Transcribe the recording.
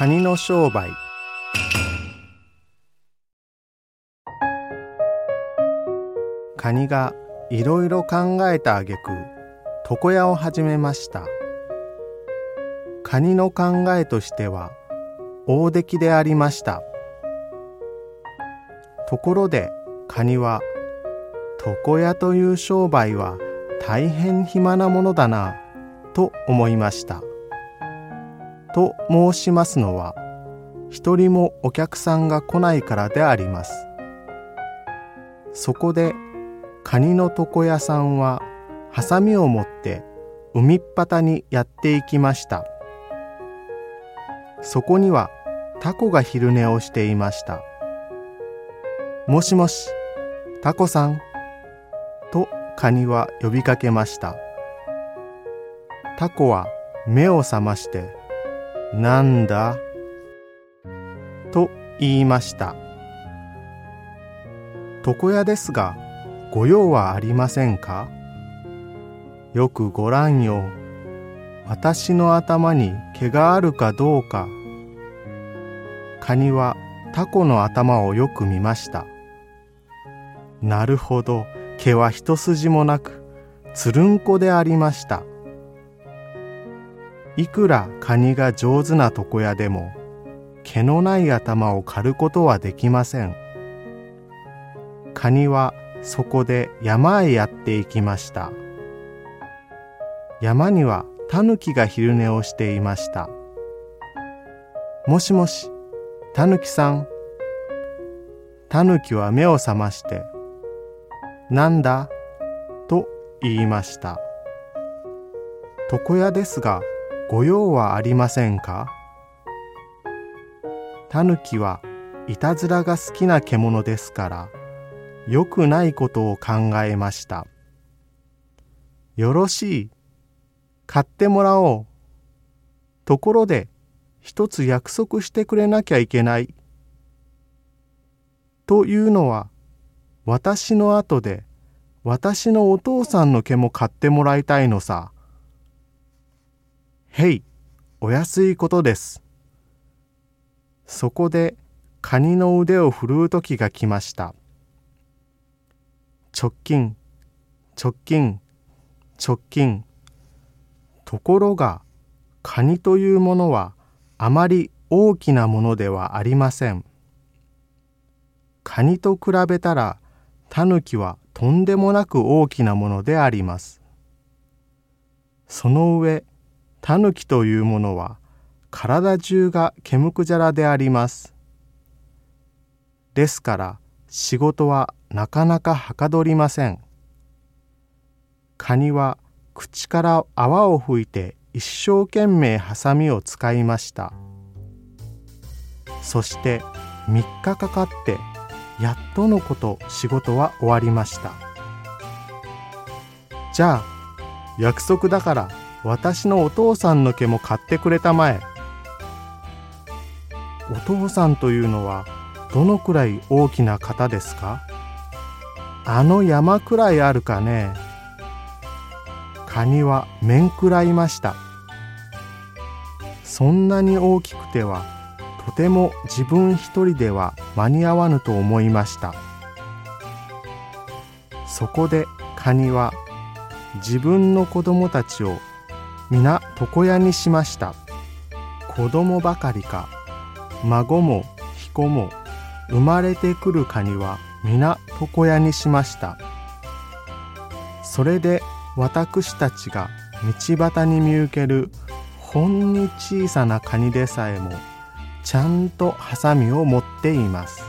カニの商売。カニがいろいろ考えたあげく床屋を始めました。カニの考えとしては大出来でありました。ところでカニは床屋という商売は大変暇なものだなと思いました。と申しますのは一人もお客さんが来ないからであります。そこでカニの床屋さんはハサミを持って海っ端にやっていきました。そこにはタコが昼寝をしていました。もしもしタコさんとカニは呼びかけました。タコは目を覚まして「なんだ?」と言いました床屋ですがご用はありませんか？よくご覧よ。私の頭に毛があるかどうか。カニはタコの頭をよく見ました。なるほど、毛は一筋もなく、つるんこでありました。いくらカニが上手な床屋でも、毛のない頭を刈ることはできません。カニはそこで山へやっていきました。山にはタヌキが昼寝をしていました。もしもしタヌキさん。タヌキは目を覚ましてなんだ？と言いました。床屋ですがご用はありませんか？タヌキはいたずらが好きな獣ですから良くないことを考えました。よろしい。買ってもらおう。ところで、一つ約束してくれなきゃいけない。というのは、私の後で、私のお父さんの毛も買ってもらいたいのさ。へい、お安いことです。そこで、カニの腕を振るう時が来ました。直近直近直近ところがカニというものはあまり大きなものではありませんカニと比べたらタヌキはとんでもなく大きなものでありますその上タヌキというものは体中が毛むくじゃらでありますですから仕事はなかなかはかどりません。カニは口から泡を吹いて一生懸命ハサミを使いました。そして3日かかってやっとのこと仕事は終わりました。じゃあ約束だから私のお父さんの毛も買ってくれたまえ。お父さんというのはどのくらい大きな方ですか？あの山くらいあるかね？カニは面食らいました。そんなに大きくてはとても自分一人では間に合わぬと思いました。そこでカニは自分の子供たちを皆床屋にしました。子供ばかりか。孫も彦も生まれてくるカニは皆床屋にしました。それで私たちが道端に見受けるほんに小さなカニでさえもちゃんとハサミを持っています。